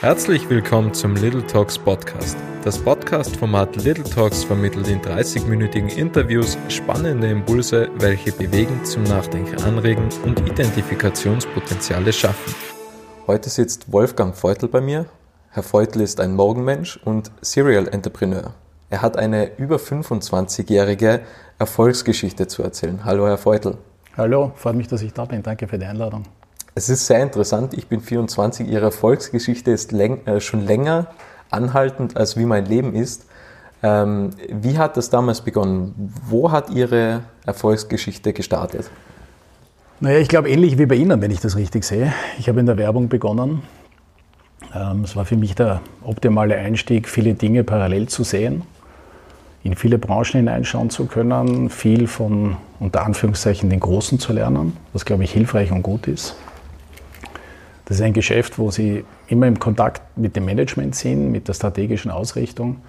Herzlich willkommen zum Little Talks Podcast. Das Podcast-Format Little Talks vermittelt in 30-minütigen Interviews spannende Impulse, welche bewegen, zum Nachdenken anregen und Identifikationspotenziale schaffen. Heute sitzt Wolfgang Feutel bei mir. Herr Feutel ist ein Morgenmensch und Serial Entrepreneur. Er hat eine über 25-jährige Erfolgsgeschichte zu erzählen. Hallo, Herr Feutel. Hallo, freut mich, dass ich da bin. Danke für die Einladung. Es ist sehr interessant. Ich bin 24. Ihre Erfolgsgeschichte ist läng äh, schon länger anhaltend, als wie mein Leben ist. Ähm, wie hat das damals begonnen? Wo hat Ihre Erfolgsgeschichte gestartet? Naja, ich glaube ähnlich wie bei Ihnen, wenn ich das richtig sehe. Ich habe in der Werbung begonnen. Ähm, es war für mich der optimale Einstieg, viele Dinge parallel zu sehen, in viele Branchen hineinschauen zu können, viel von unter Anführungszeichen den Großen zu lernen, was glaube ich hilfreich und gut ist. Das ist ein Geschäft, wo Sie immer im Kontakt mit dem Management sind, mit der strategischen Ausrichtung.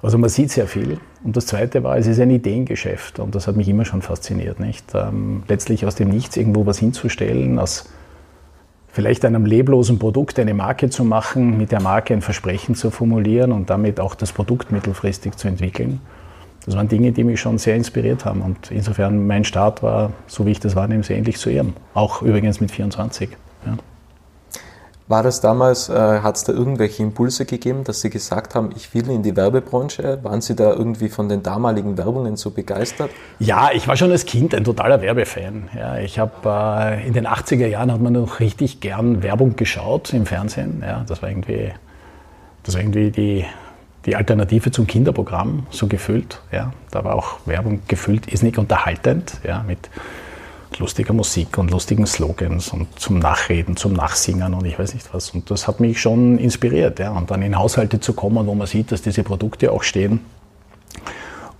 Also man sieht sehr viel. Und das Zweite war, es ist ein Ideengeschäft und das hat mich immer schon fasziniert. Nicht? Ähm, letztlich aus dem Nichts irgendwo was hinzustellen, aus vielleicht einem leblosen Produkt eine Marke zu machen, mit der Marke ein Versprechen zu formulieren und damit auch das Produkt mittelfristig zu entwickeln. Das waren Dinge, die mich schon sehr inspiriert haben. Und insofern mein Start war, so wie ich das wahrnehme, sehr ähnlich zu Ihrem. Auch übrigens mit 24. War das damals, äh, hat es da irgendwelche Impulse gegeben, dass Sie gesagt haben, ich will in die Werbebranche? Waren Sie da irgendwie von den damaligen Werbungen so begeistert? Ja, ich war schon als Kind ein totaler Werbefan. Ja, ich habe äh, in den 80er Jahren hat man noch richtig gern Werbung geschaut im Fernsehen. Ja, das war irgendwie, das war irgendwie die, die Alternative zum Kinderprogramm, so gefüllt. Ja, da war auch Werbung gefüllt, ist nicht unterhaltend, ja, mit lustiger Musik und lustigen Slogans und zum Nachreden, zum Nachsingen und ich weiß nicht was. Und das hat mich schon inspiriert. Ja. Und dann in Haushalte zu kommen, wo man sieht, dass diese Produkte auch stehen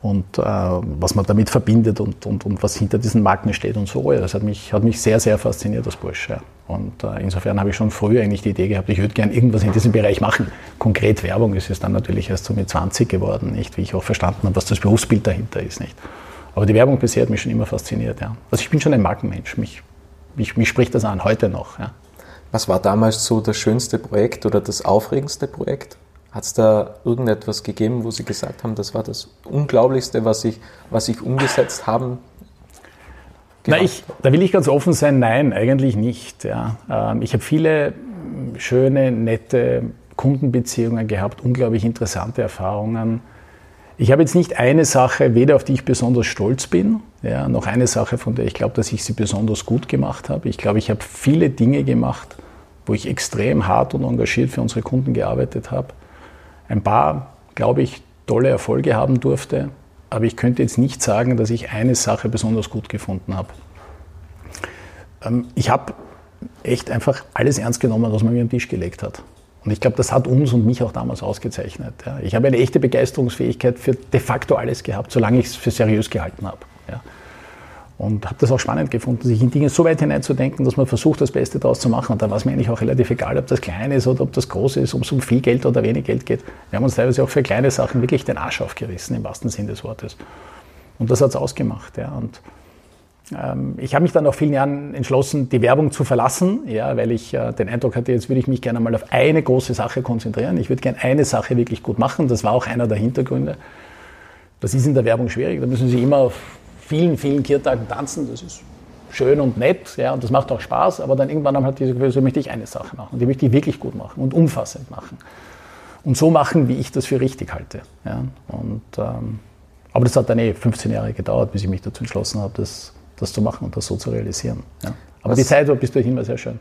und äh, was man damit verbindet und, und, und was hinter diesen Marken steht und so. Ja, das hat mich, hat mich sehr, sehr fasziniert, das Bursch. Ja. Und äh, insofern habe ich schon früher eigentlich die Idee gehabt, ich würde gerne irgendwas in diesem Bereich machen. Konkret Werbung ist es dann natürlich erst so mit 20 geworden, nicht? wie ich auch verstanden habe, was das Berufsbild dahinter ist. Nicht? Aber die Werbung bisher hat mich schon immer fasziniert. Ja. Also ich bin schon ein Markenmensch. Mich, mich, mich spricht das an, heute noch. Ja. Was war damals so das schönste Projekt oder das aufregendste Projekt? Hat es da irgendetwas gegeben, wo Sie gesagt haben, das war das Unglaublichste, was ich, was ich umgesetzt haben? Na, ich, da will ich ganz offen sein, nein, eigentlich nicht. Ja. Ähm, ich habe viele schöne, nette Kundenbeziehungen gehabt, unglaublich interessante Erfahrungen ich habe jetzt nicht eine Sache, weder auf die ich besonders stolz bin, ja, noch eine Sache, von der ich glaube, dass ich sie besonders gut gemacht habe. Ich glaube, ich habe viele Dinge gemacht, wo ich extrem hart und engagiert für unsere Kunden gearbeitet habe. Ein paar, glaube ich, tolle Erfolge haben durfte, aber ich könnte jetzt nicht sagen, dass ich eine Sache besonders gut gefunden habe. Ähm, ich habe echt einfach alles ernst genommen, was man mir am Tisch gelegt hat. Und ich glaube, das hat uns und mich auch damals ausgezeichnet. Ja. Ich habe eine echte Begeisterungsfähigkeit für de facto alles gehabt, solange ich es für seriös gehalten habe. Ja. Und habe das auch spannend gefunden, sich in Dinge so weit hineinzudenken, dass man versucht, das Beste daraus zu machen. Und da war es mir eigentlich auch relativ egal, ob das klein ist oder ob das groß ist, ob es um viel Geld oder wenig Geld geht. Wir haben uns teilweise auch für kleine Sachen wirklich den Arsch aufgerissen, im wahrsten Sinn des Wortes. Und das hat es ausgemacht. Ja. Und ich habe mich dann nach vielen Jahren entschlossen, die Werbung zu verlassen, ja, weil ich äh, den Eindruck hatte, jetzt würde ich mich gerne mal auf eine große Sache konzentrieren. Ich würde gerne eine Sache wirklich gut machen. Das war auch einer der Hintergründe. Das ist in der Werbung schwierig. Da müssen Sie immer auf vielen, vielen Kirtagen tanzen. Das ist schön und nett, ja, und das macht auch Spaß. Aber dann irgendwann halt diese Gefühl, so möchte ich eine Sache machen. Und die möchte ich wirklich gut machen und umfassend machen. Und so machen, wie ich das für richtig halte. Ja. Und, ähm, aber das hat dann eh 15 Jahre gedauert, bis ich mich dazu entschlossen habe, das das zu machen und das so zu realisieren. Ja. Aber Was, die Zeit war bis dahin war sehr schön.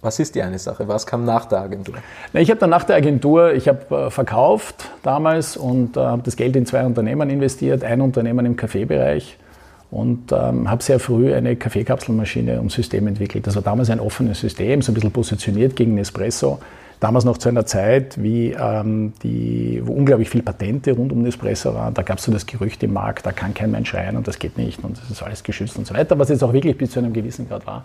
Was ist die eine Sache? Was kam nach der Agentur? Na, ich habe dann nach der Agentur, ich habe äh, verkauft damals und äh, habe das Geld in zwei Unternehmen investiert, ein Unternehmen im Kaffeebereich und ähm, habe sehr früh eine Kaffeekapselmaschine und System entwickelt. Das war damals ein offenes System, so ein bisschen positioniert gegen Nespresso damals noch zu einer Zeit, wie, ähm, die, wo unglaublich viele Patente rund um Nespresso waren. Da gab es so das Gerücht im Markt, da kann kein Mensch rein und das geht nicht und das ist alles geschützt und so weiter, was jetzt auch wirklich bis zu einem gewissen Grad war.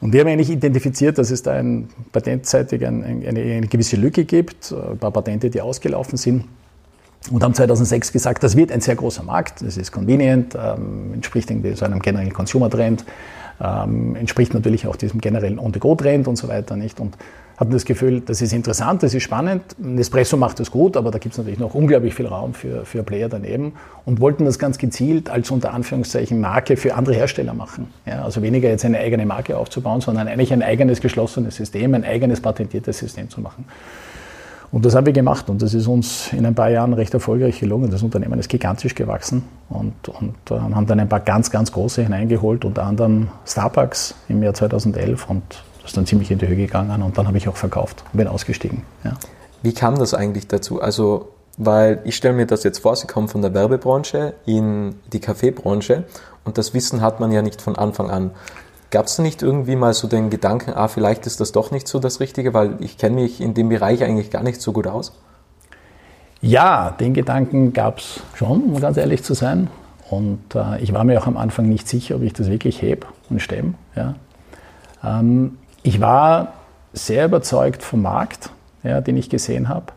Und wir haben eigentlich identifiziert, dass es da ein, patentseitig ein, eine, eine gewisse Lücke gibt, ein paar Patente, die ausgelaufen sind und haben 2006 gesagt, das wird ein sehr großer Markt, das ist convenient, ähm, entspricht irgendwie so einem generellen Consumer-Trend. ähm, entspricht natürlich auch diesem generellen On-the-Go-Trend und so weiter nicht. Und hatten das Gefühl, das ist interessant, das ist spannend. Nespresso macht das gut, aber da gibt es natürlich noch unglaublich viel Raum für, für Player daneben und wollten das ganz gezielt als unter Anführungszeichen Marke für andere Hersteller machen. Ja, also weniger jetzt eine eigene Marke aufzubauen, sondern eigentlich ein eigenes geschlossenes System, ein eigenes patentiertes System zu machen. Und das haben wir gemacht und das ist uns in ein paar Jahren recht erfolgreich gelungen. Das Unternehmen ist gigantisch gewachsen und, und äh, haben dann ein paar ganz, ganz große hineingeholt, unter anderem Starbucks im Jahr 2011 und das ist dann ziemlich in die Höhe gegangen und dann habe ich auch verkauft und bin ausgestiegen. Ja. Wie kam das eigentlich dazu? Also, weil ich stelle mir das jetzt vor, Sie kommen von der Werbebranche in die Kaffeebranche und das Wissen hat man ja nicht von Anfang an. Gab es nicht irgendwie mal so den Gedanken, ah, vielleicht ist das doch nicht so das Richtige, weil ich kenne mich in dem Bereich eigentlich gar nicht so gut aus? Ja, den Gedanken gab es schon, um ganz ehrlich zu sein. Und äh, ich war mir auch am Anfang nicht sicher, ob ich das wirklich heb und stemme. Ja. Ähm, ich war sehr überzeugt vom Markt, ja, den ich gesehen habe.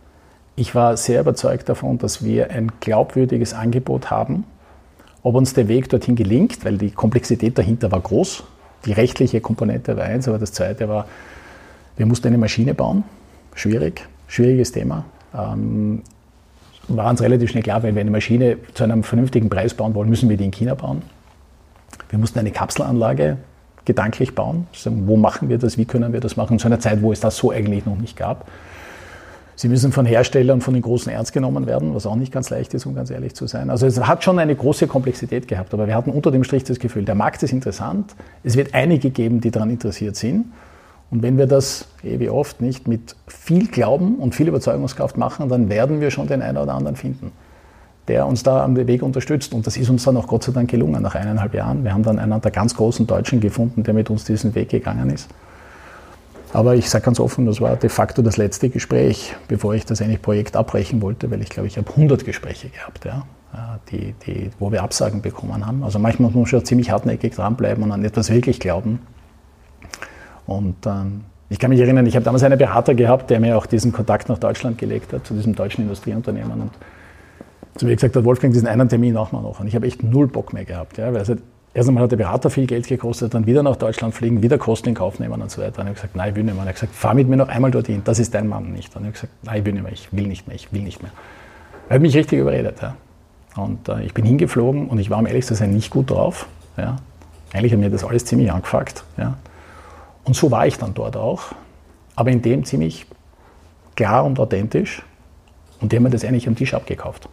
Ich war sehr überzeugt davon, dass wir ein glaubwürdiges Angebot haben. Ob uns der Weg dorthin gelingt, weil die Komplexität dahinter war groß. Die rechtliche Komponente war eins, aber das zweite war, wir mussten eine Maschine bauen. Schwierig, schwieriges Thema. Ähm, war uns relativ schnell klar, wenn wir eine Maschine zu einem vernünftigen Preis bauen wollen, müssen wir die in China bauen. Wir mussten eine Kapselanlage gedanklich bauen. Wo machen wir das? Wie können wir das machen? Zu einer Zeit, wo es das so eigentlich noch nicht gab. Sie müssen von Herstellern von den Großen ernst genommen werden, was auch nicht ganz leicht ist, um ganz ehrlich zu sein. Also es hat schon eine große Komplexität gehabt, aber wir hatten unter dem Strich das Gefühl, der Markt ist interessant, es wird einige geben, die daran interessiert sind. Und wenn wir das, eh wie oft, nicht mit viel Glauben und viel Überzeugungskraft machen, dann werden wir schon den einen oder anderen finden der uns da am Weg unterstützt. Und das ist uns dann auch Gott sei Dank gelungen nach eineinhalb Jahren. Wir haben dann einen der ganz großen Deutschen gefunden, der mit uns diesen Weg gegangen ist. Aber ich sage ganz offen, das war de facto das letzte Gespräch, bevor ich das eigentlich Projekt abbrechen wollte, weil ich glaube, ich habe 100 Gespräche gehabt, ja, die, die, wo wir Absagen bekommen haben. Also manchmal muss man schon ziemlich hartnäckig dranbleiben und an etwas wirklich glauben. Und ähm, ich kann mich erinnern, ich habe damals einen Berater gehabt, der mir auch diesen Kontakt nach Deutschland gelegt hat, zu diesem deutschen Industrieunternehmen. Und zu mir gesagt hat, Wolfgang, diesen einen Termin machen wir noch. Und ich habe echt null Bock mehr gehabt. Ja, weil es erst einmal hat der Berater viel Geld gekostet, dann wieder nach Deutschland fliegen, wieder Kosten in Kauf nehmen und so weiter. Und ich habe gesagt, nein, ich will nicht mehr. Und er hat gesagt, fahr mit mir noch einmal dorthin, das ist dein Mann nicht. Und ich habe gesagt, nein, ich will nicht mehr, ich will nicht mehr, ich will nicht mehr. Er hat mich richtig überredet. Ja. Und äh, ich bin hingeflogen und ich war, um ehrlich zu sein, nicht gut drauf. Ja. Eigentlich hat mir das alles ziemlich angefuckt. Ja. Und so war ich dann dort auch. Aber in dem ziemlich klar und authentisch. Und die haben mir das eigentlich am Tisch abgekauft.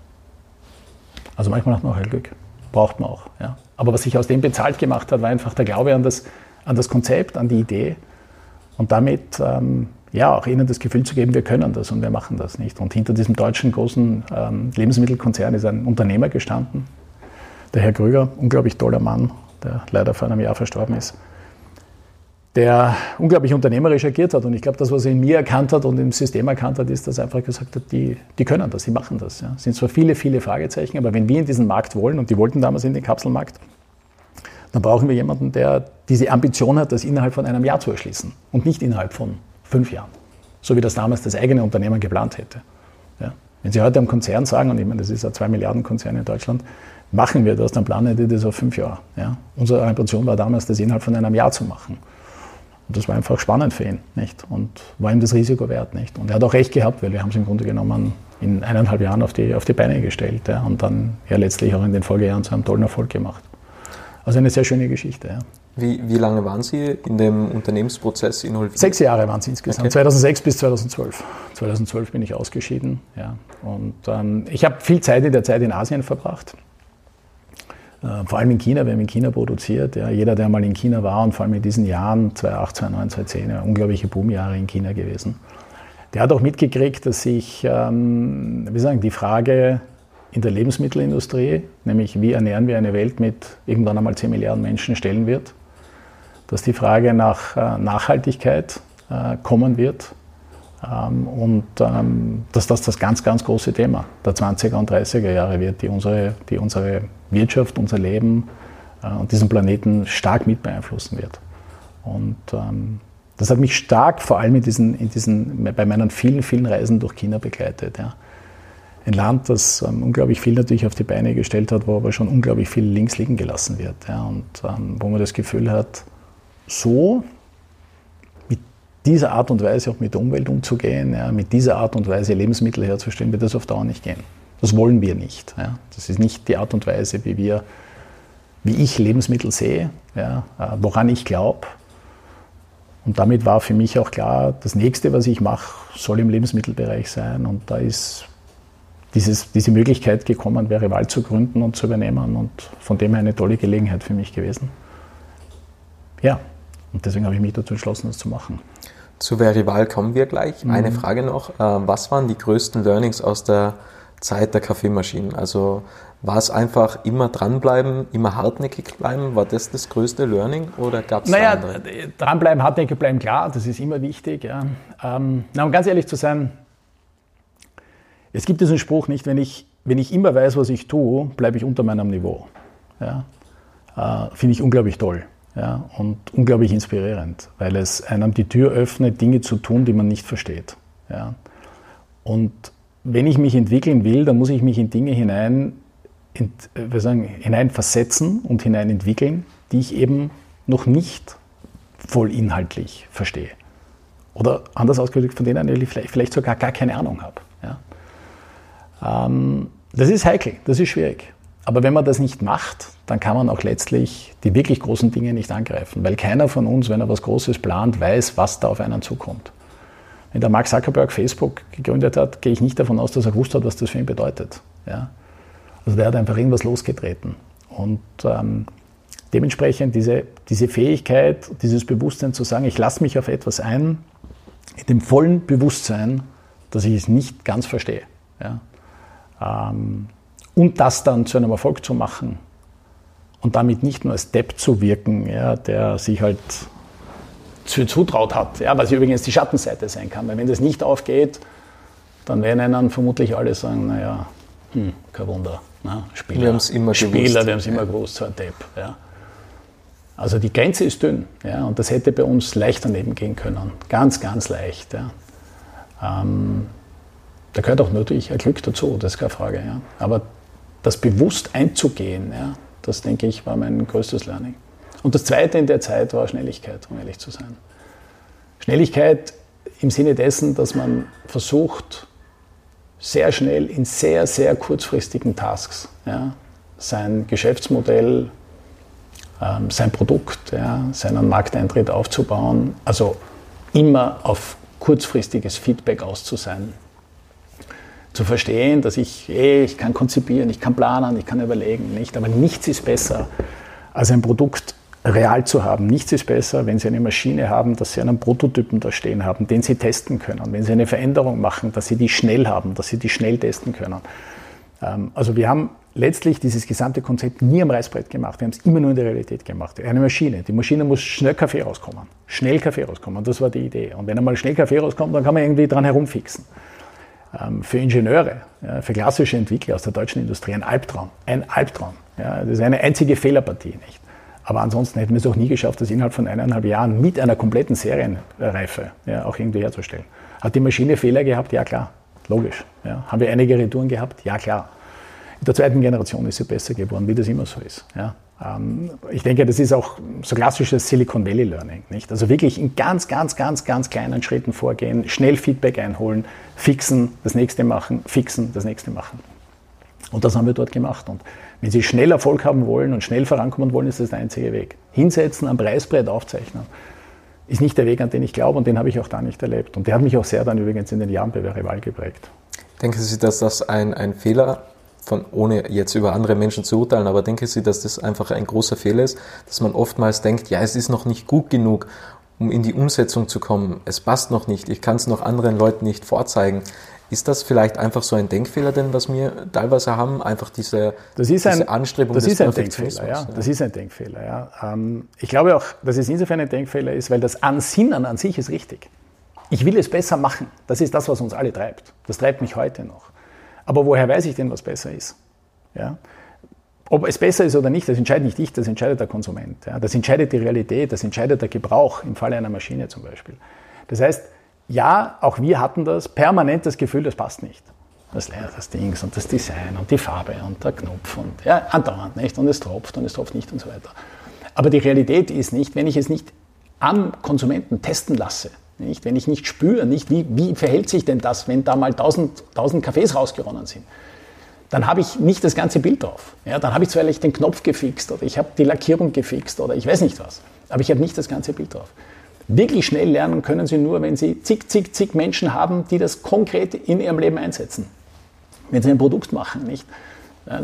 Also manchmal hat man auch Glück. Braucht man auch. Ja. Aber was sich aus dem bezahlt gemacht hat, war einfach der Glaube an das, an das Konzept, an die Idee und damit ähm, ja auch ihnen das Gefühl zu geben, wir können das und wir machen das nicht. Und hinter diesem deutschen großen ähm, Lebensmittelkonzern ist ein Unternehmer gestanden, der Herr Krüger, unglaublich toller Mann, der leider vor einem Jahr verstorben ist der unglaublich unternehmerisch agiert hat. Und ich glaube, das, was er in mir erkannt hat und im System erkannt hat, ist, dass er einfach gesagt hat, die, die können das, die machen das. Ja. Es sind zwar viele, viele Fragezeichen, aber wenn wir in diesen Markt wollen, und die wollten damals in den Kapselmarkt, dann brauchen wir jemanden, der diese Ambition hat, das innerhalb von einem Jahr zu erschließen und nicht innerhalb von fünf Jahren. So wie das damals das eigene Unternehmen geplant hätte. Ja. Wenn Sie heute am Konzern sagen, und ich meine, das ist ein 2 Milliarden Konzern in Deutschland, machen wir das, dann planen die das auf fünf Jahre. Ja. Unsere Ambition war damals, das innerhalb von einem Jahr zu machen. Und das war einfach spannend für ihn, nicht? Und war ihm das Risiko wert, nicht? Und er hat auch recht gehabt, weil wir haben es im Grunde genommen in eineinhalb Jahren auf die, auf die Beine gestellt ja, und dann ja letztlich auch in den Folgejahren zu einem tollen Erfolg gemacht. Also eine sehr schöne Geschichte, ja. Wie, wie lange waren Sie in dem Unternehmensprozess involviert? Sechs Jahre waren es insgesamt, okay. 2006 bis 2012. 2012 bin ich ausgeschieden. Ja. Und ähm, ich habe viel Zeit in der Zeit in Asien verbracht. Äh, vor allem in China, wir haben in China produziert. Ja, jeder, der mal in China war und vor allem in diesen Jahren, 2008, 2009, 2010, ja, unglaubliche Boomjahre in China gewesen, der hat auch mitgekriegt, dass sich, ähm, die Frage in der Lebensmittelindustrie, nämlich wie ernähren wir eine Welt mit irgendwann einmal 10 Milliarden Menschen, stellen wird. Dass die Frage nach äh, Nachhaltigkeit äh, kommen wird und ähm, dass das das ganz, ganz große Thema der 20er und 30er Jahre wird, die unsere, die unsere Wirtschaft, unser Leben äh, und diesen Planeten stark mit beeinflussen wird. Und ähm, das hat mich stark, vor allem in diesen, in diesen, bei meinen vielen, vielen Reisen durch China begleitet. Ja. Ein Land, das ähm, unglaublich viel natürlich auf die Beine gestellt hat, wo aber schon unglaublich viel links liegen gelassen wird. Ja. Und ähm, wo man das Gefühl hat, so dieser Art und Weise auch mit der Umwelt umzugehen, ja, mit dieser Art und Weise Lebensmittel herzustellen, wird das auf Dauer nicht gehen. Das wollen wir nicht. Ja. Das ist nicht die Art und Weise, wie wir, wie ich Lebensmittel sehe, ja, äh, woran ich glaube. Und damit war für mich auch klar, das nächste, was ich mache, soll im Lebensmittelbereich sein. Und da ist dieses, diese Möglichkeit gekommen, Verival zu gründen und zu übernehmen. Und von dem her eine tolle Gelegenheit für mich gewesen. Ja, und deswegen habe ich mich dazu entschlossen, das zu machen. Zu Verival kommen wir gleich. Mhm. Eine Frage noch. Äh, was waren die größten Learnings aus der Zeit der Kaffeemaschinen? Also war es einfach immer dranbleiben, immer hartnäckig bleiben? War das das größte Learning oder gab es naja, andere? dranbleiben, hartnäckig bleiben, klar, das ist immer wichtig. Ja. Ähm, na, um ganz ehrlich zu sein, es gibt diesen Spruch nicht, wenn ich, wenn ich immer weiß, was ich tue, bleibe ich unter meinem Niveau. Ja. Äh, Finde ich unglaublich toll ja, und unglaublich inspirierend, weil es einem die Tür öffnet, Dinge zu tun, die man nicht versteht. Ja. Und wenn ich mich entwickeln will, dann muss ich mich in Dinge hinein wir sagen, hineinversetzen und hineinentwickeln, die ich eben noch nicht voll inhaltlich verstehe. Oder anders ausgedrückt, von denen ich vielleicht, vielleicht sogar gar keine Ahnung habe. Ja. Ähm, das ist heikel, das ist schwierig. Aber wenn man das nicht macht, dann kann man auch letztlich die wirklich großen Dinge nicht angreifen, weil keiner von uns, wenn er was Großes plant, weiß, was da auf einen zukommt. Wenn der Mark Zuckerberg Facebook gegründet hat, gehe ich nicht davon aus, dass er gewusst hat, was das für ihn bedeutet. Ja. Also der hat einfach irgendwas losgetreten. Und ähm, dementsprechend diese, diese Fähigkeit, dieses Bewusstsein zu sagen, ich lasse mich auf etwas ein, in dem vollen Bewusstsein, dass ich es nicht ganz verstehe. Ja? Ähm, und das dann zu einem Erfolg zu machen und damit nicht nur als Depp zu wirken, ja, der sich halt zu zutraut hat, ja, was übrigens die Schattenseite sein kann. Weil wenn das nicht aufgeht, dann werden einen vermutlich alle sagen, naja, hm, kein Wunder. Ne? Spieler, wir haben es immer Spieler, gewusst. wir haben es immer gewusst, so ein Depp. Ja. Also die Grenze ist dünn ja, und das hätte bei uns leicht daneben gehen können. Ganz, ganz leicht. Ja. Ähm, da gehört auch natürlich ein Glück dazu, das ist keine Frage. Ja. Aber das bewusst einzugehen, ja, das denke ich, war mein größtes Learning. Und das Zweite in der Zeit war Schnelligkeit, um ehrlich zu sein. Schnelligkeit im Sinne dessen, dass man versucht, sehr schnell in sehr, sehr kurzfristigen Tasks ja, sein Geschäftsmodell, ähm, sein Produkt, ja, seinen Markteintritt aufzubauen. Also immer auf kurzfristiges Feedback aus. Zu verstehen, dass ich, ey, ich kann konzipieren, ich kann planen, ich kann überlegen, nicht, aber nichts ist besser als ein Produkt real zu haben. Nichts ist besser, wenn Sie eine Maschine haben, dass Sie einen Prototypen da stehen haben, den Sie testen können. Wenn Sie eine Veränderung machen, dass Sie die schnell haben, dass Sie die schnell testen können. Ähm, also wir haben letztlich dieses gesamte Konzept nie am Reißbrett gemacht. Wir haben es immer nur in der Realität gemacht. Eine Maschine. Die Maschine muss schnell Kaffee rauskommen. Schnell Kaffee rauskommen. Das war die Idee. Und wenn einmal schnell Kaffee rauskommt, dann kann man irgendwie dran herumfixen. Ähm, für Ingenieure, für klassische Entwickler aus der deutschen Industrie ein Albtraum. Ein Albtraum. das ist eine einzige Fehlerpartie, nicht? Aber ansonsten hätten wir es auch nie geschafft, das innerhalb von eineinhalb Jahren mit einer kompletten Serienreife ja, auch irgendwie herzustellen. Hat die Maschine Fehler gehabt? Ja, klar. Logisch. Ja. Haben wir einige Retouren gehabt? Ja, klar. In der zweiten Generation ist sie besser geworden, wie das immer so ist. Ja. Ähm, ich denke, das ist auch so klassisches Silicon Valley Learning. Nicht? Also wirklich in ganz, ganz, ganz, ganz kleinen Schritten vorgehen, schnell Feedback einholen, fixen, das nächste machen, fixen, das nächste machen. Und das haben wir dort gemacht. Und wenn Sie schnell Erfolg haben wollen und schnell vorankommen wollen, ist das der einzige Weg. Hinsetzen, am Preisbrett aufzeichnen, ist nicht der Weg, an den ich glaube und den habe ich auch da nicht erlebt. Und der hat mich auch sehr dann übrigens in den Jahren bei Verival geprägt. Denken Sie, dass das ein, ein Fehler von, ohne jetzt über andere Menschen zu urteilen, aber denken Sie, dass das einfach ein großer Fehler ist, dass man oftmals denkt, ja, es ist noch nicht gut genug, um in die Umsetzung zu kommen. Es passt noch nicht, ich kann es noch anderen Leuten nicht vorzeigen. Ist das vielleicht einfach so ein Denkfehler denn, was wir teilweise haben? Einfach diese, das ist ein, diese Anstrebung das des ist ein Denkfehler, ja. Das ist ein Denkfehler, ja. Ähm, ich glaube auch, dass es insofern ein Denkfehler ist, weil das Ansinnen an sich ist richtig. Ich will es besser machen. Das ist das, was uns alle treibt. Das treibt mich heute noch. Aber woher weiß ich denn, was besser ist? Ja? Ob es besser ist oder nicht, das entscheidet nicht ich, das entscheidet der Konsument. Ja? Das entscheidet die Realität, das entscheidet der Gebrauch im Falle einer Maschine zum Beispiel. Das heißt, ja, auch wir hatten das permanent das Gefühl, das passt nicht. Das, das Dings und das Design und die Farbe und der Knopf und ja, andauernd nicht und es tropft und es tropft nicht und so weiter. Aber die Realität ist nicht, wenn ich es nicht am Konsumenten testen lasse, nicht? wenn ich nicht spüre, nicht, wie, wie verhält sich denn das, wenn da mal 1000, 1000 Kaffees rausgeronnen sind, dann habe ich nicht das ganze Bild drauf. Ja, dann habe ich zwar den Knopf gefixt oder ich habe die Lackierung gefixt oder ich weiß nicht was, aber ich habe nicht das ganze Bild drauf. Wirklich schnell lernen können Sie nur, wenn Sie zig, zig, zig Menschen haben, die das konkret in ihrem Leben einsetzen. Wenn Sie ein Produkt machen, nicht?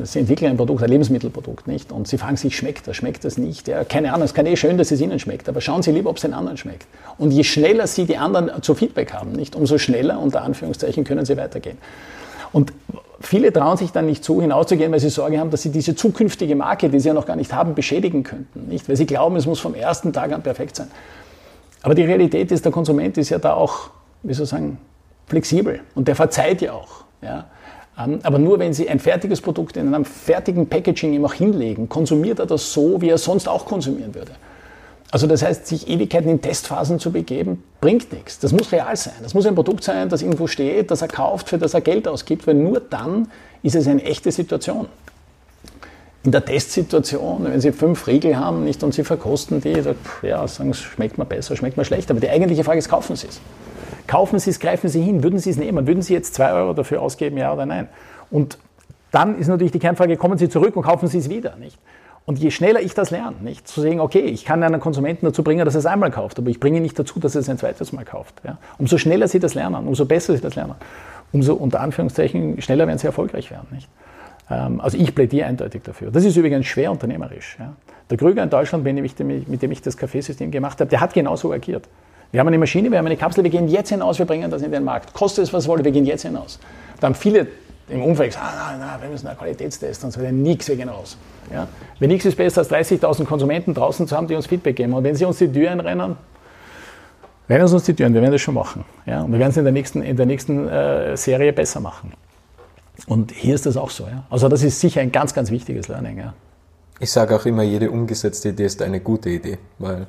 Sie entwickeln ein Produkt, ein Lebensmittelprodukt, nicht? Und Sie fragen sich, schmeckt das, schmeckt das nicht? Ja, keine Ahnung, es kann eh schön, dass es Ihnen schmeckt, aber schauen Sie lieber, ob es den anderen schmeckt. Und je schneller Sie die anderen zu Feedback haben, nicht? Umso schneller, unter Anführungszeichen, können Sie weitergehen. Und viele trauen sich dann nicht zu, hinauszugehen, weil sie Sorge haben, dass sie diese zukünftige Marke, die sie ja noch gar nicht haben, beschädigen könnten. Nicht? Weil sie glauben, es muss vom ersten Tag an perfekt sein. Aber die Realität ist, der Konsument ist ja da auch, wie soll ich sagen, flexibel und der verzeiht ja auch. Ja? Ähm, aber nur wenn Sie ein fertiges Produkt in einem fertigen Packaging ihm auch hinlegen, konsumiert er das so, wie er sonst auch konsumieren würde. Also das heißt, sich Ewigkeiten in Testphasen zu begeben, bringt nichts. Das muss real sein. Das muss ein Produkt sein, das irgendwo steht, das er kauft, für das er Geld ausgibt, weil nur dann ist es eine echte Situation. In der Testsituation, wenn Sie fünf Riegel haben nicht, und Sie verkosten die, dann, ja, sagen Sie, schmeckt mir besser, schmeckt mir schlechter. Aber die eigentliche Frage ist, kaufen Sie es? Kaufen Sie es, greifen Sie hin, würden Sie es nehmen? Würden Sie jetzt zwei Euro dafür ausgeben, ja oder nein? Und dann ist natürlich die Kernfrage, kommen Sie zurück und kaufen Sie es wieder, nicht? Und je schneller ich das lerne, nicht, zu sehen, okay, ich kann einen Konsumenten dazu bringen, dass er es einmal kauft, aber ich bringe ihn nicht dazu, dass er es ein zweites Mal kauft. Ja? Umso schneller sie das lernen, umso besser sie das lernen, umso unter Anführungszeichen schneller werden sie erfolgreich werden. Nicht? Ähm, also ich plädiere eindeutig dafür. Das ist übrigens schwer unternehmerisch. Ja? Der Krüger in Deutschland, mit dem ich das Kaffeesystem gemacht habe, der hat genauso agiert. Wir haben eine Maschine, wir haben eine Kapsel, wir gehen jetzt hinaus, wir bringen das in den Markt. Kostet es, was wolle, wir gehen jetzt hinaus. Da haben viele im Umfeld gesagt, ah, nein, nein, wir müssen einen Qualitätstest und so weiter. Nix, wir gehen raus. Ja? Weil nichts ist besser als 30.000 Konsumenten draußen zu haben, die uns Feedback geben. Und wenn sie uns die Tür einrennen, rennen sie uns die Türen, wir werden das schon machen. Ja? Und wir werden es in der nächsten, in der nächsten äh, Serie besser machen. Und hier ist das auch so. Ja? Also das ist sicher ein ganz, ganz wichtiges Learning. Ja? Ich sage auch immer, jede umgesetzte Idee ist eine gute Idee, weil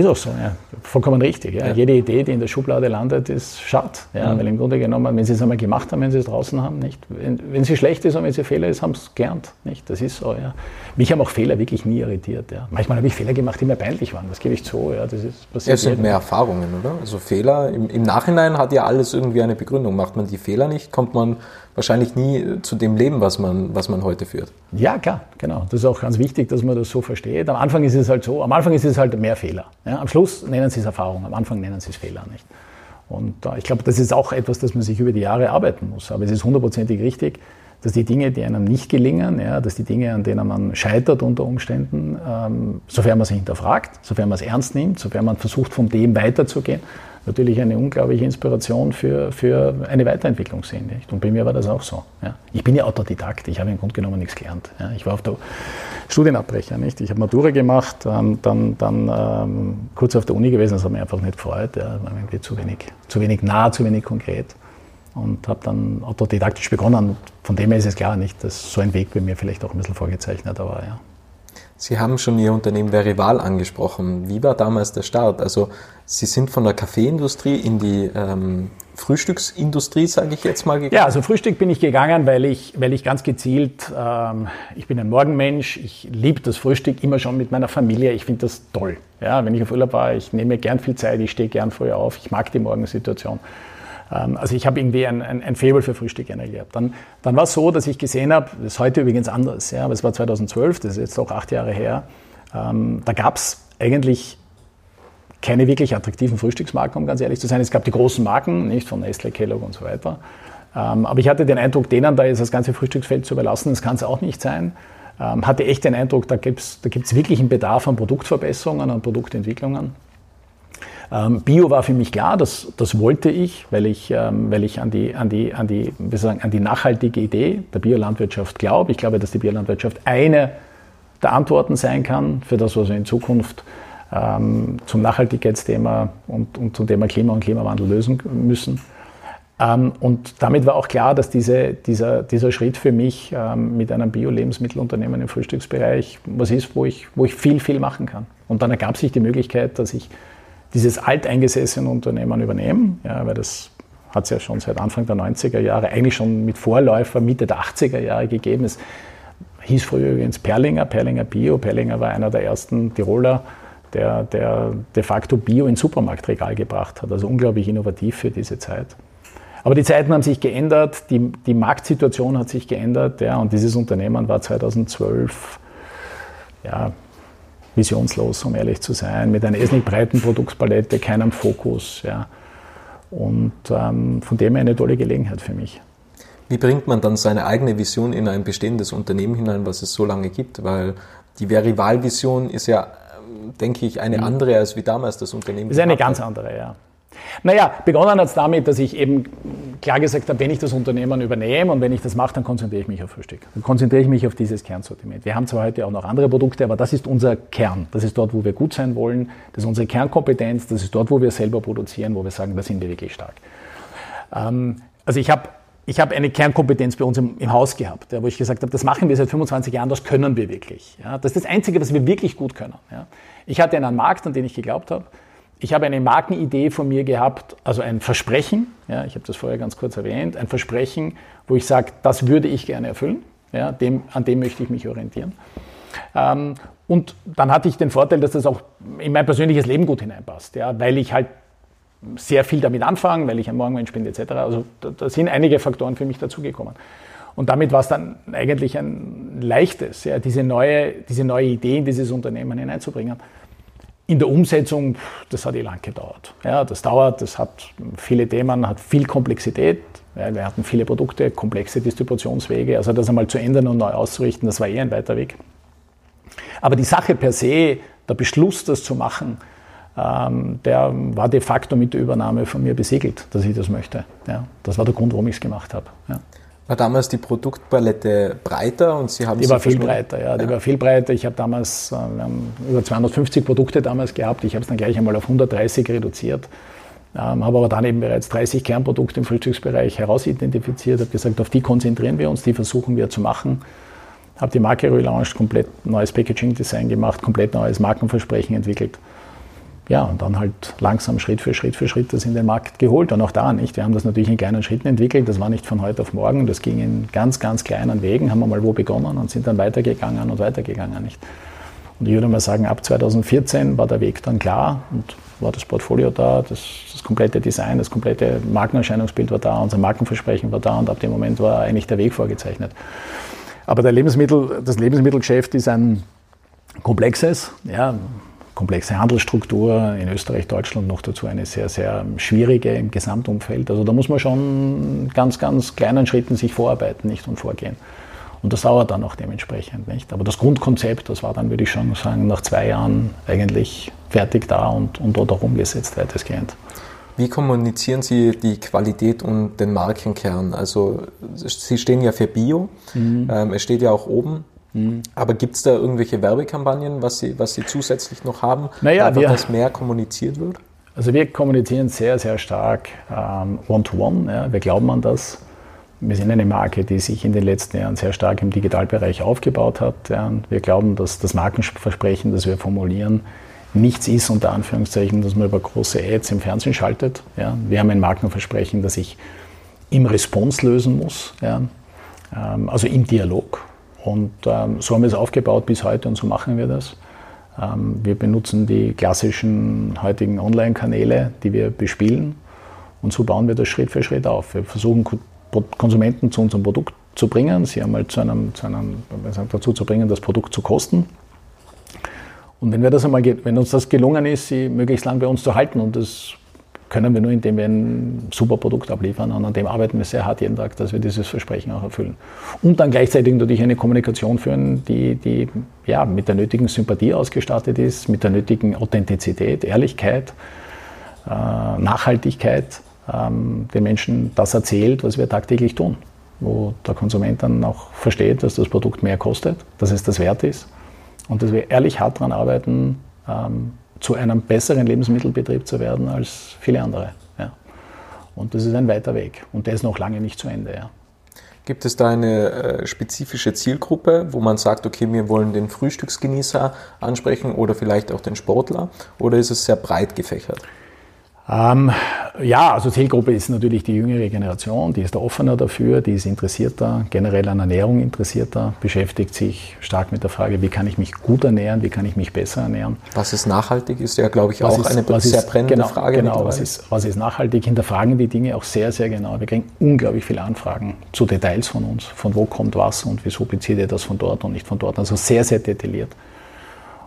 ist auch so, ja. Vollkommen richtig. Ja. ja. Jede Idee, die in der Schublade landet, ist schade. Ja. Mhm. Weil im Grunde genommen, wenn Sie es einmal gemacht haben, wenn Sie es draußen haben, nicht. Wenn, wenn sie schlecht ist und wenn sie Fehler ist, haben Sie es gelernt. Nicht. Das ist so, ja. Mich haben auch Fehler wirklich nie irritiert. Ja. Manchmal habe ich Fehler gemacht, die mir peinlich waren. Das gebe ich zu. Ja. Das ist passiert. Es sind mehr Erfahrungen, oder? Also Fehler, im, im Nachhinein hat ja alles irgendwie eine Begründung. Macht man die Fehler nicht, kommt man wahrscheinlich nie zu dem Leben, was man, was man heute führt. Ja, klar, genau. Das ist auch ganz wichtig, dass man das so versteht. Am Anfang ist es halt so, am Anfang ist es halt mehr Fehler. Ja, am Schluss nennen sie es Erfahrung, am Anfang nennen sie es Fehler nicht. Und äh, ich glaube, das ist auch etwas, das man sich über die Jahre arbeiten muss. Aber es ist hundertprozentig richtig, dass die Dinge, die einem nicht gelingen, ja, dass die Dinge, an denen man scheitert unter Umständen, ähm, sofern man sie hinterfragt, sofern man es ernst nimmt, sofern man versucht, von dem weiterzugehen, natürlich eine unglaubliche Inspiration für, für eine Weiterentwicklung sind. Nicht? Und bei mir war das auch so. Ja. Ich bin ja Autodidakt, ich habe im Grunde genommen nichts gelernt. Ja. Ich war auf der Studienabbrecher. Nicht? Ich habe Matura gemacht, ähm, dann, dann ähm, kurz auf der Uni gewesen, das hat mich einfach nicht gefreut. Ja. War irgendwie zu wenig, zu wenig nah, zu wenig konkret. Und habe dann autodidaktisch begonnen. Von dem her ist es klar nicht, dass so ein Weg bei mir vielleicht auch ein bisschen vorgezeichnet war. Ja. Sie haben schon Ihr Unternehmen Verival angesprochen. Wie war damals der Start? Also Sie sind von der Kaffeeindustrie in die ähm, Frühstücksindustrie, sage ich jetzt mal, gegangen? Ja, also Frühstück bin ich gegangen, weil ich, weil ich ganz gezielt, ähm, ich bin ein Morgenmensch, ich liebe das Frühstück immer schon mit meiner Familie, ich finde das toll. Ja, wenn ich auf Urlaub war, ich nehme gern viel Zeit, ich stehe gern früh auf, ich mag die Morgensituation. Ähm, also ich habe irgendwie ein, ein, ein Faible für Frühstück gehabt. Dann, dann war es so, dass ich gesehen habe, das ist heute übrigens anders, ja, aber es war 2012, das ist jetzt auch acht Jahre her, ähm, da gab es eigentlich keine wirklich attraktiven Frühstücksmarken, um ganz ehrlich zu sein. Es gab die großen Marken, nicht von Nestle, Kellogg und so weiter. Ähm, aber ich hatte den Eindruck, denen da ist das ganze Frühstücksfeld zu überlassen, das kann es auch nicht sein. Ähm, hatte echt den Eindruck, da gibt es da gibt's wirklich einen Bedarf an Produktverbesserungen, an Produktentwicklungen. Ähm, Bio war für mich klar, das, das wollte ich, weil ich, ähm, weil ich an, die, an, die, an, die, wie sagen, an die nachhaltige Idee der Biolandwirtschaft glaube. Ich glaube, dass die Biolandwirtschaft eine der Antworten sein kann für das, was wir in Zukunft ähm, zum Nachhaltigkeitsthema und, und zum Thema Klima und Klimawandel lösen müssen. Ähm, und damit war auch klar, dass diese, dieser, dieser Schritt für mich ähm, mit einem Bio-Lebensmittelunternehmen im Frühstücksbereich was ist, wo ich, wo ich viel, viel machen kann. Und dann ergab sich die Möglichkeit, dass ich dieses alteingesessene Unternehmen übernehmen, ja, weil das hat es ja schon seit Anfang der 90er Jahre, eigentlich schon mit Vorläufer Mitte der 80er Jahre gegeben. Es hieß früher übrigens Perlinger, Perlinger Bio. Perlinger war einer der ersten Tiroler, der, der de facto Bio ins Supermarktregal gebracht hat. Also unglaublich innovativ für diese Zeit. Aber die Zeiten haben sich geändert, die, die Marktsituation hat sich geändert ja, und dieses Unternehmen war 2012 ja, visionslos, um ehrlich zu sein, mit einer irrsinnig breiten Produktpalette, keinem Fokus. Ja. Und ähm, von dem her eine tolle Gelegenheit für mich. Wie bringt man dann seine eigene Vision in ein bestehendes Unternehmen hinein, was es so lange gibt? Weil die Verival-Vision ist ja, ähm, denke ich, eine mhm. andere als wie damals das Unternehmen. Ist eine ganz andere, ja. Naja, begonnen hat es damit, dass ich eben klar gesagt habe, wenn ich das Unternehmen übernehme und wenn ich das mache, dann konzentriere ich mich auf Frühstück. Dann konzentriere ich mich auf dieses Kernsortiment. Wir haben zwar heute auch noch andere Produkte, aber das ist unser Kern. Das ist dort, wo wir gut sein wollen. Das ist unsere Kernkompetenz. Das ist dort, wo wir selber produzieren, wo wir sagen, da sind wir wirklich stark. Ähm, also ich habe ich habe eine Kernkompetenz bei uns im, im Haus gehabt, ja, wo ich gesagt habe, das machen wir seit 25 Jahren, das können wir wirklich. Ja. Das ist das Einzige, was wir wirklich gut können. Ja. Ich hatte einen Markt, an den ich geglaubt habe. Ich habe eine Markenidee von mir gehabt, also ein Versprechen, ja, ich habe das vorher ganz kurz erwähnt, ein Versprechen, wo ich sage, das würde ich gerne erfüllen, ja, dem, an dem möchte ich mich orientieren. Ähm, und dann hatte ich den Vorteil, dass das auch in mein persönliches Leben gut hineinpasst, ja, weil ich halt sehr viel damit anfangen, weil ich ein Morgenmensch bin etc. Also da, da sind einige Faktoren für mich dazugekommen. Und damit war es dann eigentlich ein leichtes, ja, diese, neue, diese neue Idee in dieses Unternehmen hineinzubringen. In der Umsetzung, das hat eh lang gedauert. Ja, das dauert, das hat viele Themen, hat viel Komplexität. Ja, wir hatten viele Produkte, komplexe Distributionswege. Also das einmal zu ändern und neu auszurichten, das war eher ein weiter Weg. Aber die Sache per se, der Beschluss, das zu machen, ähm, der war de facto mit der Übernahme von mir besiegelt, dass ich das möchte. Ja, das war der Grund, warum ich es gemacht habe. Ja. War damals die Produktpalette breiter und Sie haben Die war viel breiter, ja, die ja. war viel breiter. Ich habe damals äh, wir haben über 250 Produkte damals gehabt. Ich habe es dann gleich einmal auf 130 reduziert. Ähm, habe aber dann eben bereits 30 Kernprodukte im Frühstücksbereich herausidentifiziert, habe gesagt, auf die konzentrieren wir uns, die versuchen wir zu machen. Habe die Marke relaunched, komplett neues Packaging-Design gemacht, komplett neues Markenversprechen entwickelt ja, und dann halt langsam Schritt für Schritt für Schritt das in den Markt geholt. Und auch da nicht. Wir haben das natürlich in kleinen Schritten entwickelt. Das war nicht von heute auf morgen. Das ging in ganz, ganz kleinen Wegen. Haben wir mal wo begonnen und sind dann weitergegangen und weitergegangen, nicht? Und ich würde mal sagen, ab 2014 war der Weg dann klar und war das Portfolio da, das, das komplette Design, das komplette Markenerscheinungsbild war da, unser Markenversprechen war da und ab dem Moment war eigentlich der Weg vorgezeichnet. Aber der Lebensmittel, das Lebensmittelgeschäft ist ein komplexes, ja, komplexe Handelsstruktur in Österreich, Deutschland noch dazu eine sehr, sehr schwierige im Gesamtumfeld. Also da muss man schon ganz, ganz kleinen Schritten sich vorarbeiten, nicht und vorgehen. Und das dauert dann auch dementsprechend nicht. Aber das Grundkonzept, das war dann, würde ich schon sagen, nach zwei Jahren eigentlich fertig da und, und dort auch umgesetzt weitestgehend. Wie kommunizieren Sie die Qualität und den Markenkern? Also Sie stehen ja für Bio, mhm. ähm, es steht ja auch oben Mhm. Aber gibt es da irgendwelche Werbekampagnen, was Sie, was Sie zusätzlich noch haben, naja, wir, dass mehr kommuniziert wird? Also wir kommunizieren sehr, sehr stark ähm, One-to-One. -one, ja. Wir glauben an das. Wir sind eine Marke, die sich in den letzten Jahren sehr stark im Digitalbereich aufgebaut hat. Ja. wir glauben, dass das Markenversprechen, das wir formulieren, nichts ist, unter Anführungszeichen, dass man über große Ads im Fernsehen schaltet. Ja. Wir haben ein Markenversprechen, das ich im Response lösen muss, ja. ähm, also im Dialog. Und ähm, so haben wir es aufgebaut bis heute und so machen wir das. Ähm, wir benutzen die klassischen heutigen Online-Kanäle, die wir bespielen. Und so bauen wir das Schritt für Schritt auf. Wir versuchen Konsumenten zu unserem Produkt zu bringen, sie einmal zu einem, zu einem dazu zu bringen, das Produkt zu kosten. Und wenn, wir das einmal, wenn uns das gelungen ist, sie möglichst lang bei uns zu halten, und das können wir nur, indem wir ein super Produkt abliefern. Und an dem arbeiten wir sehr hart jeden Tag, dass wir dieses Versprechen auch erfüllen. Und dann gleichzeitig natürlich eine Kommunikation führen, die, die ja, mit der nötigen Sympathie ausgestattet ist, mit der nötigen Authentizität, Ehrlichkeit, äh, Nachhaltigkeit, ähm, den Menschen das erzählt, was wir tagtäglich tun. Wo der Konsument dann auch versteht, dass das Produkt mehr kostet, dass es das wert ist und dass wir ehrlich hart daran arbeiten, ähm, zu einem besseren Lebensmittelbetrieb zu werden als viele andere. Ja. Und das ist ein weiter Weg und der ist noch lange nicht zu Ende. Ja. Gibt es da eine äh, spezifische Zielgruppe, wo man sagt, okay, wir wollen den Frühstücksgenießer ansprechen oder vielleicht auch den Sportler? Oder ist es sehr breit gefächert? Ähm, ja, also Zielgruppe ist natürlich die jüngere Generation, die ist da offener dafür, die ist interessierter, generell an Ernährung interessierter, beschäftigt sich stark mit der Frage, wie kann ich mich gut ernähren, wie kann ich mich besser ernähren. Was ist nachhaltig, ist ja, glaube ich, was auch ist, eine sehr ist, brennende genau, Frage. Genau, was ist, was ist nachhaltig? Hinterfragen die Dinge auch sehr, sehr genau. Wir kriegen unglaublich viele Anfragen zu Details von uns, von wo kommt was und wieso bezieht ihr das von dort und nicht von dort. Also sehr, sehr detailliert.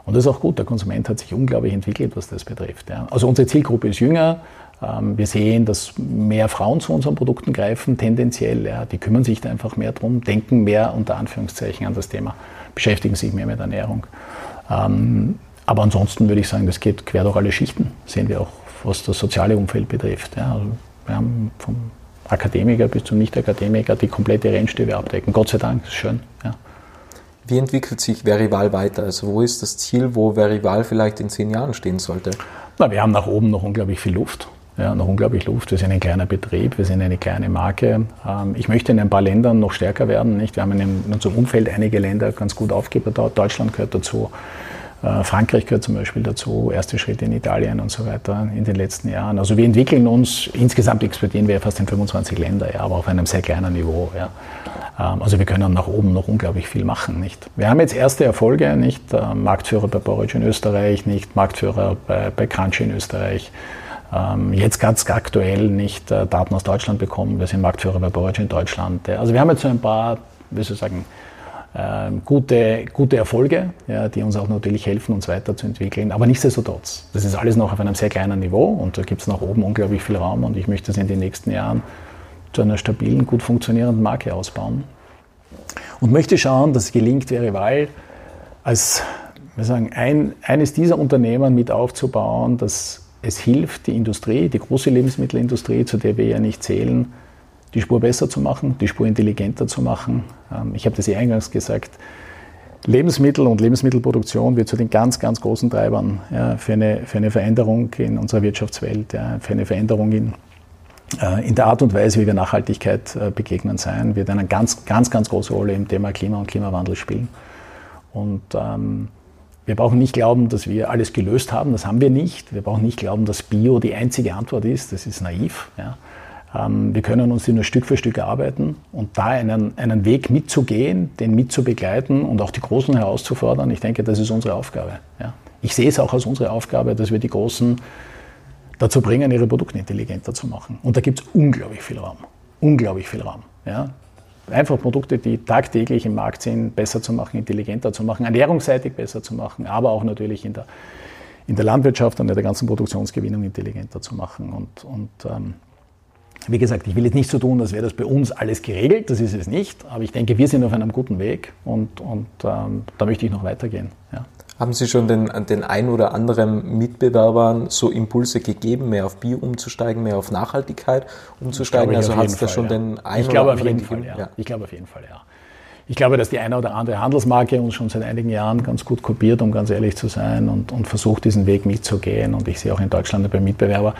Und das ist auch gut. Der Konsument hat sich unglaublich entwickelt, was das betrifft. Ja. Also unsere Zielgruppe ist jünger. Ähm, wir sehen, dass mehr Frauen zu unseren Produkten greifen, tendenziell. Ja. Die kümmern sich da einfach mehr drum, denken mehr unter Anführungszeichen an das Thema, beschäftigen sich mehr mit Ernährung. Ähm, aber ansonsten würde ich sagen, das geht quer durch alle Schichten. Sehen wir auch, was das soziale Umfeld betrifft. Ja. Also wir haben vom Akademiker bis zum Nicht-Akademiker die komplette Rennstube abdecken. Gott sei Dank, ist schön. Ja. Wie entwickelt sich Verival weiter? Also wo ist das Ziel, wo Verival vielleicht in zehn Jahren stehen sollte? Na, wir haben nach oben noch unglaublich viel Luft. Ja, noch unglaublich Luft. Wir sind ein kleiner Betrieb, wir sind eine kleine Marke. Ähm, ich möchte in ein paar Ländern noch stärker werden. Nicht? Wir haben in unserem Umfeld einige Länder ganz gut aufgebaut. Deutschland gehört dazu. Äh, Frankreich gehört zum Beispiel dazu, erste Schritte in Italien und so weiter in den letzten Jahren. Also wir entwickeln uns, insgesamt exportieren wir fast in 25 Länder, ja, aber auf einem sehr kleinen Niveau. Ja. Ähm, also wir können nach oben noch unglaublich viel machen. Nicht? Wir haben jetzt erste Erfolge, nicht äh, Marktführer bei Borage in Österreich, nicht Marktführer bei, bei Crunchy in Österreich. Ähm, jetzt ganz aktuell nicht äh, Daten aus Deutschland bekommen. Wir sind Marktführer bei Borage in Deutschland. Also wir haben jetzt so ein paar, wie soll ich sagen, ähm, gute, gute Erfolge, ja, die uns auch natürlich helfen, uns weiterzuentwickeln. Aber nichtsdestotrotz, das ist alles noch auf einem sehr kleinen Niveau und da gibt es nach oben unglaublich viel Raum und ich möchte es in den nächsten Jahren zu einer stabilen, gut funktionierenden Marke ausbauen. Und möchte schauen, dass es gelingt, Verival als wir sagen, ein, eines dieser Unternehmen mit aufzubauen, dass es hilft, die Industrie, die große Lebensmittelindustrie, zu der wir ja nicht zählen, die Spur besser zu machen, die Spur intelligenter zu machen. Ähm, ich habe das ja eingangs gesagt, Lebensmittel und Lebensmittelproduktion wird zu den ganz, ganz großen Treibern ja, für, eine, für eine Veränderung in unserer Wirtschaftswelt, ja, für eine Veränderung in, in der Art und Weise, wie wir Nachhaltigkeit äh, begegnen sein, wird eine ganz, ganz, ganz große Rolle im Thema Klima und Klimawandel spielen. Und ähm, wir brauchen nicht glauben, dass wir alles gelöst haben, das haben wir nicht. Wir brauchen nicht glauben, dass Bio die einzige Antwort ist, das ist naiv. Ja. Ähm, wir können uns nur Stück für Stück erarbeiten und da einen, einen Weg mitzugehen, den mitzubegleiten und auch die Großen herauszufordern, ich denke, das ist unsere Aufgabe. Ja. Ich sehe es auch als unsere Aufgabe, dass wir die Großen dazu bringen, ihre Produkte intelligenter zu machen. Und da gibt es unglaublich viel Raum. Unglaublich viel Raum. Ja. Einfach Produkte, die tagtäglich im Markt sind, besser zu machen, intelligenter zu machen, ernährungsseitig besser zu machen, aber auch natürlich in der, in der Landwirtschaft und in der ganzen Produktionsgewinnung intelligenter zu machen. Und, und ähm, wie gesagt, ich will jetzt nicht so tun, als wäre das bei uns alles geregelt, das ist es nicht, aber ich denke, wir sind auf einem guten Weg und, und ähm, da möchte ich noch weitergehen. Ja. Haben Sie schon den, den ein oder anderen Mitbewerbern so Impulse gegeben, mehr auf Bio umzusteigen, mehr auf Nachhaltigkeit umzusteigen? Also hat es da schon ja. den einen ich oder anderen Fall, ja. ja. Ich glaube auf jeden Fall, ja. Ich glaube, dass die eine oder andere Handelsmarke uns schon seit einigen Jahren ganz gut kopiert, um ganz ehrlich zu sein, und, und versucht, diesen Weg mitzugehen. Und ich sehe auch in Deutschland bei Mitbewerber,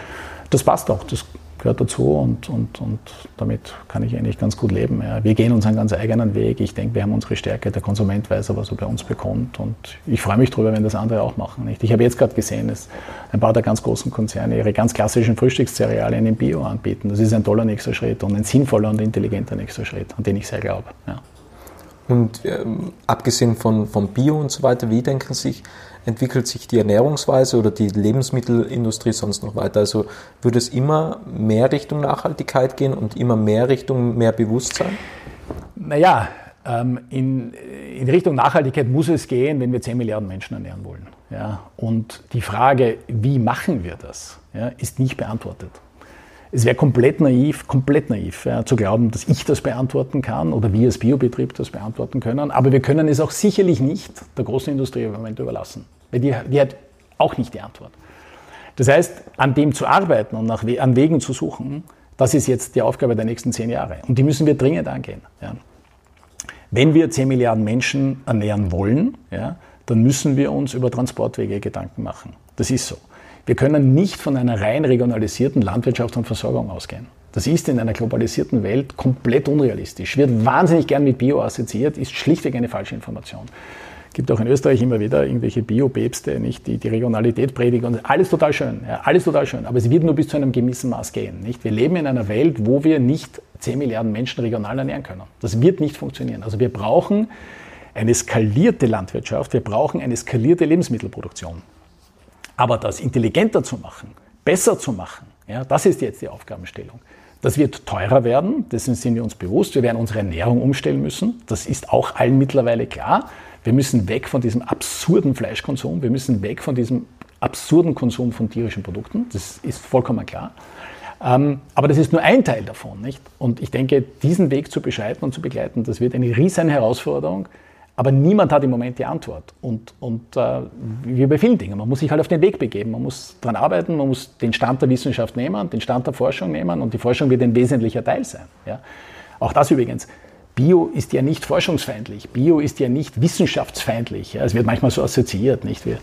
das passt auch. Das gehört dazu und, und, und damit kann ich eigentlich ganz gut leben. Ja. Wir gehen unseren ganz eigenen Weg. Ich denke, wir haben unsere Stärke. Der Konsument weiß, was er bei uns bekommt und ich freue mich darüber, wenn das andere auch machen. Nicht? Ich habe jetzt gerade gesehen, dass ein paar der ganz großen Konzerne ihre ganz klassischen Frühstückscerealien in Bio anbieten. Das ist ein toller nächster Schritt und ein sinnvoller und intelligenter nächster Schritt, an den ich sehr glaube. Ja. Und ähm, abgesehen von, von Bio und so weiter, wie denken sich, entwickelt sich die Ernährungsweise oder die Lebensmittelindustrie sonst noch weiter? Also würde es immer mehr Richtung Nachhaltigkeit gehen und immer mehr Richtung mehr Bewusstsein? Naja, ähm, in, in Richtung Nachhaltigkeit muss es gehen, wenn wir 10 Milliarden Menschen ernähren wollen. Ja? Und die Frage, wie machen wir das, ja, ist nicht beantwortet. Es wäre komplett naiv, komplett naiv, ja, zu glauben, dass ich das beantworten kann oder wir als Biobetrieb das beantworten können. Aber wir können es auch sicherlich nicht der großen Industrie im Moment überlassen. Weil die, die hat auch nicht die Antwort. Das heißt, an dem zu arbeiten und nach, an Wegen zu suchen, das ist jetzt die Aufgabe der nächsten zehn Jahre. Und die müssen wir dringend angehen. Ja. Wenn wir 10 Milliarden Menschen ernähren wollen, ja, dann müssen wir uns über Transportwege Gedanken machen. Das ist so. Wir können nicht von einer rein regionalisierten Landwirtschaft und Versorgung ausgehen. Das ist in einer globalisierten Welt komplett unrealistisch. Wird wahnsinnig gern mit Bio assoziiert, ist schlichtweg eine falsche Information. gibt auch in Österreich immer wieder irgendwelche Bio-Päpste, nicht, die die Regionalität predigen alles total schön, ja, alles total schön. Aber es wird nur bis zu einem gewissen Maß gehen, nicht? Wir leben in einer Welt, wo wir nicht 10 Milliarden Menschen regional ernähren können. Das wird nicht funktionieren. Also wir brauchen eine skalierte Landwirtschaft, wir brauchen eine skalierte Lebensmittelproduktion. Aber das intelligenter zu machen, besser zu machen, ja, das ist jetzt die Aufgabenstellung. Das wird teurer werden, dessen sind wir uns bewusst. Wir werden unsere Ernährung umstellen müssen. Das ist auch allen mittlerweile klar. Wir müssen weg von diesem absurden Fleischkonsum. Wir müssen weg von diesem absurden Konsum von tierischen Produkten. Das ist vollkommen klar. Ähm, aber das ist nur ein Teil davon. Nicht? Und ich denke, diesen Weg zu beschreiten und zu begleiten, das wird eine riesen Herausforderung. Aber niemand hat im Moment die Antwort. Und, und äh, wie bei vielen Dingen, man muss sich halt auf den Weg begeben, man muss daran arbeiten, man muss den Stand der Wissenschaft nehmen, den Stand der Forschung nehmen und die Forschung wird ein wesentlicher Teil sein. Ja? Auch das übrigens. Bio ist ja nicht forschungsfeindlich, Bio ist ja nicht wissenschaftsfeindlich. Ja? Es wird manchmal so assoziiert, nicht? Wir,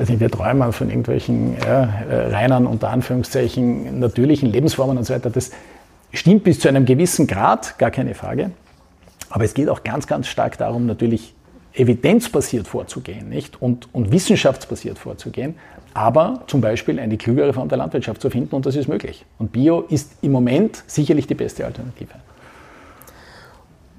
also wir träumen von irgendwelchen ja, äh, reinen, unter Anführungszeichen, natürlichen Lebensformen und so weiter. Das stimmt bis zu einem gewissen Grad, gar keine Frage. Aber es geht auch ganz, ganz stark darum, natürlich evidenzbasiert vorzugehen nicht? Und, und wissenschaftsbasiert vorzugehen, aber zum Beispiel eine klügere Form der Landwirtschaft zu finden und das ist möglich. Und Bio ist im Moment sicherlich die beste Alternative.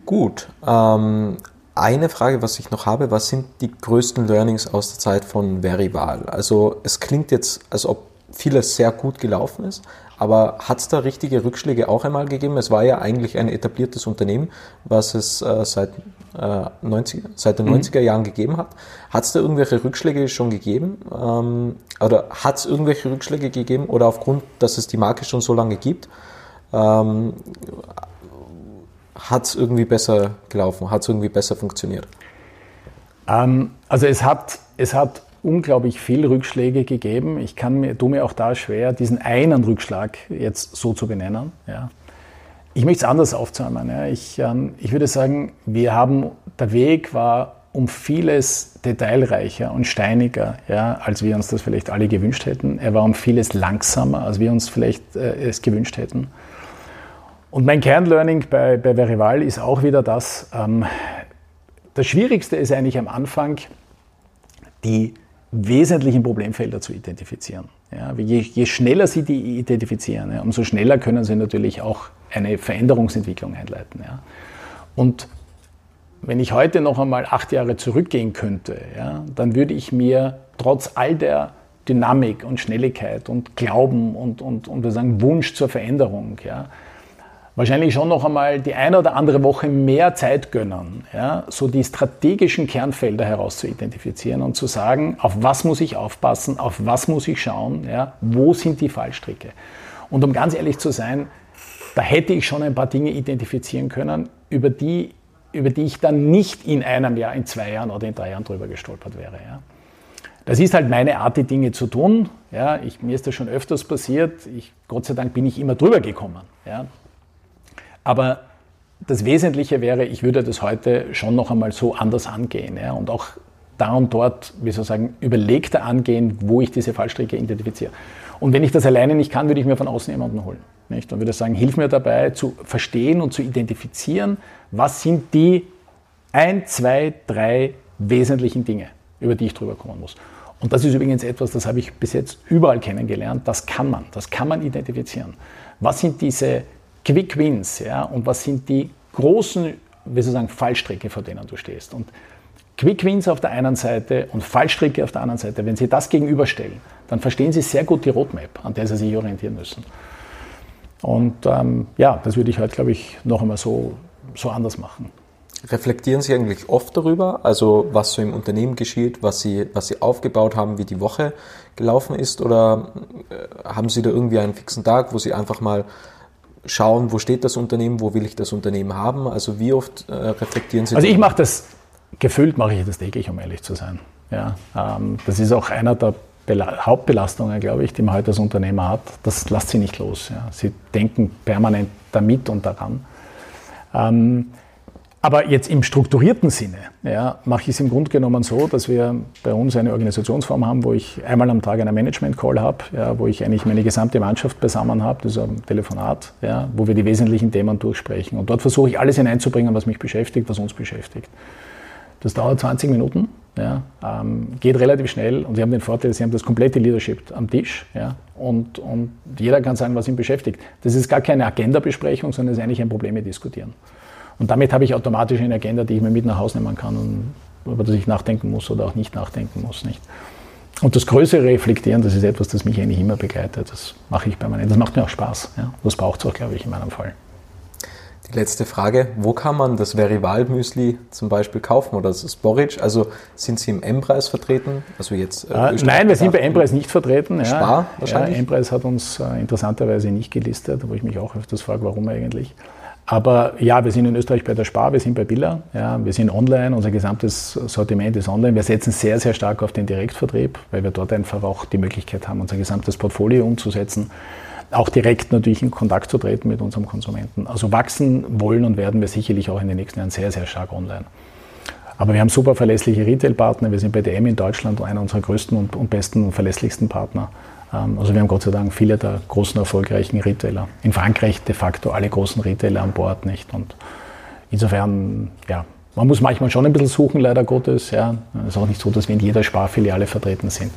Gut. Ähm, eine Frage, was ich noch habe, was sind die größten Learnings aus der Zeit von Verival? Also es klingt jetzt, als ob vieles sehr gut gelaufen ist, aber hat es da richtige Rückschläge auch einmal gegeben? Es war ja eigentlich ein etabliertes Unternehmen, was es äh, seit, äh, 90, seit den mhm. 90er Jahren gegeben hat. Hat es da irgendwelche Rückschläge schon gegeben? Ähm, oder hat es irgendwelche Rückschläge gegeben? Oder aufgrund, dass es die Marke schon so lange gibt, ähm, hat es irgendwie besser gelaufen? Hat es irgendwie besser funktioniert? Ähm, also es hat, es hat unglaublich viele Rückschläge gegeben. Ich kann mir, tue mir auch da schwer, diesen einen Rückschlag jetzt so zu benennen. Ja. Ich möchte es anders aufzäumen. Ja. Ich, ähm, ich würde sagen, wir haben, der Weg war um vieles detailreicher und steiniger, ja, als wir uns das vielleicht alle gewünscht hätten. Er war um vieles langsamer, als wir uns vielleicht äh, es gewünscht hätten. Und mein Kernlearning bei, bei Verival ist auch wieder das, ähm, das Schwierigste ist eigentlich am Anfang, die wesentlichen Problemfelder zu identifizieren. Ja, je, je, schneller Sie die identifizieren, ja, umso schneller können Sie natürlich auch eine Veränderungsentwicklung einleiten. Ja. Und wenn ich heute noch einmal acht Jahre zurückgehen könnte, dann würde ich mir trotz all der Dynamik und Schnelligkeit und Glauben und, und, und wir sagen Wunsch zur Veränderung, wahrscheinlich schon noch einmal die eine oder andere Woche mehr Zeit gönnen, ja, so die strategischen Kernfelder heraus zu identifizieren und zu sagen, auf was muss ich aufpassen, auf was muss ich schauen, ja, wo sind die Fallstricke. Und um ganz ehrlich zu sein, da hätte ich schon ein paar Dinge identifizieren können, über die, über die ich dann nicht in einem Jahr, in zwei Jahren oder in drei Jahren drüber gestolpert wäre. Ja. Das ist halt meine Art, die Dinge zu tun. Ja, ich, mir ist das schon öfters passiert. Ich, Gott sei Dank bin ich immer drüber gekommen. Ja. Aber das Wesentliche wäre, ich würde das heute schon noch einmal so anders angehen ja, und auch da und dort, wie soll ich sagen, überlegter angehen, wo ich diese Fallstricke identifiziere. Und wenn ich das alleine nicht kann, würde ich mir von außen jemanden holen. Nicht? Und würde sagen, hilf mir dabei zu verstehen und zu identifizieren, was sind die ein, zwei, drei wesentlichen Dinge, über die ich drüber kommen muss. Und das ist übrigens etwas, das habe ich bis jetzt überall kennengelernt, das kann man, das kann man identifizieren. Was sind diese Quick Wins, ja, und was sind die großen, wie soll ich sagen, Fallstricke, vor denen du stehst. Und Quick Wins auf der einen Seite und Fallstricke auf der anderen Seite, wenn Sie das gegenüberstellen, dann verstehen Sie sehr gut die Roadmap, an der Sie sich orientieren müssen. Und ähm, ja, das würde ich heute, glaube ich, noch einmal so, so anders machen. Reflektieren Sie eigentlich oft darüber, also was so im Unternehmen geschieht, was Sie, was Sie aufgebaut haben, wie die Woche gelaufen ist? Oder äh, haben Sie da irgendwie einen fixen Tag, wo Sie einfach mal schauen, wo steht das Unternehmen, wo will ich das Unternehmen haben? Also wie oft äh, reflektieren Sie? Also ich mache das, gefühlt mache ich das täglich, um ehrlich zu sein. Ja, ähm, das ist auch einer der Bela Hauptbelastungen, glaube ich, die man heute als Unternehmer hat. Das lässt sie nicht los. Ja. Sie denken permanent damit und daran. Ähm, aber jetzt im strukturierten Sinne ja, mache ich es im Grunde genommen so, dass wir bei uns eine Organisationsform haben, wo ich einmal am Tag einen Management-Call habe, ja, wo ich eigentlich meine gesamte Mannschaft beisammen habe, das ist ein Telefonat, ja, wo wir die wesentlichen Themen durchsprechen. Und dort versuche ich alles hineinzubringen, was mich beschäftigt, was uns beschäftigt. Das dauert 20 Minuten. Ja, ähm, geht relativ schnell und Sie haben den Vorteil, Sie haben das komplette Leadership am Tisch ja, und, und jeder kann sagen, was ihn beschäftigt. Das ist gar keine Agenda-Besprechung, sondern es ist eigentlich ein Probleme diskutieren. Und damit habe ich automatisch eine Agenda, die ich mir mit nach Hause nehmen kann und über das ich nachdenken muss oder auch nicht nachdenken muss. Nicht? Und das größere Reflektieren, das ist etwas, das mich eigentlich immer begleitet. Das mache ich permanent. Das macht mir auch Spaß. Ja? Das braucht es auch, glaube ich, in meinem Fall. Die letzte Frage, wo kann man das Verival Müsli zum Beispiel kaufen oder das Borage? Also sind Sie im M-Preis vertreten? Also jetzt, äh, äh nein, wir sind bei M-Preis nicht vertreten. Ja. Spar wahrscheinlich? Ja, M-Preis hat uns äh, interessanterweise nicht gelistet, wo ich mich auch öfters frage, warum eigentlich. Aber ja, wir sind in Österreich bei der Spar, wir sind bei Billa, ja, wir sind online, unser gesamtes Sortiment ist online. Wir setzen sehr, sehr stark auf den Direktvertrieb, weil wir dort einfach auch die Möglichkeit haben, unser gesamtes Portfolio umzusetzen. Auch direkt natürlich in Kontakt zu treten mit unserem Konsumenten. Also wachsen wollen und werden wir sicherlich auch in den nächsten Jahren sehr, sehr stark online. Aber wir haben super verlässliche Retail-Partner. Wir sind bei DM in Deutschland einer unserer größten und besten und verlässlichsten Partner. Ähm, also wir haben Gott sei Dank viele der großen erfolgreichen Retailer. In Frankreich de facto alle großen Retailer an Bord nicht. Und insofern, ja, man muss manchmal schon ein bisschen suchen, leider Gottes. Ja. Es ist auch nicht so, dass wir in jeder Sparfiliale vertreten sind.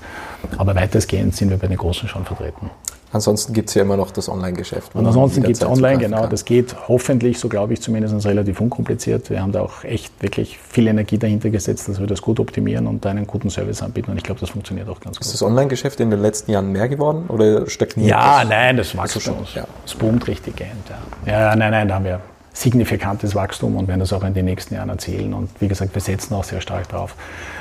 Aber weitestgehend sind wir bei den Großen schon vertreten. Ansonsten gibt es ja immer noch das Online-Geschäft. Und ansonsten gibt es online, genau. Kann. Das geht hoffentlich, so glaube ich zumindest, relativ unkompliziert. Wir haben da auch echt wirklich viel Energie dahinter gesetzt, dass wir das gut optimieren und einen guten Service anbieten. Und ich glaube, das funktioniert auch ganz gut. Ist das Online-Geschäft in den letzten Jahren mehr geworden oder stagniert Ja, das? nein, das wächst schon. Ja. Es boomt richtig gehend. Ja. ja, nein, nein, da haben wir signifikantes Wachstum und werden das auch in den nächsten Jahren erzielen. Und wie gesagt, wir setzen auch sehr stark drauf.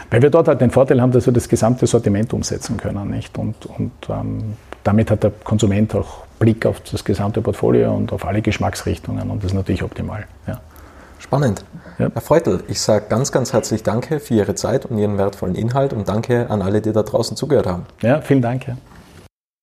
Weil wir dort halt den Vorteil haben, dass wir das gesamte Sortiment umsetzen können. Nicht? Und, und ähm, damit hat der Konsument auch Blick auf das gesamte Portfolio und auf alle Geschmacksrichtungen und das ist natürlich optimal. Ja. Spannend. Ja. Herr Freutel, ich sage ganz, ganz herzlich Danke für Ihre Zeit und Ihren wertvollen Inhalt und danke an alle, die da draußen zugehört haben. Ja, vielen Dank. Ja.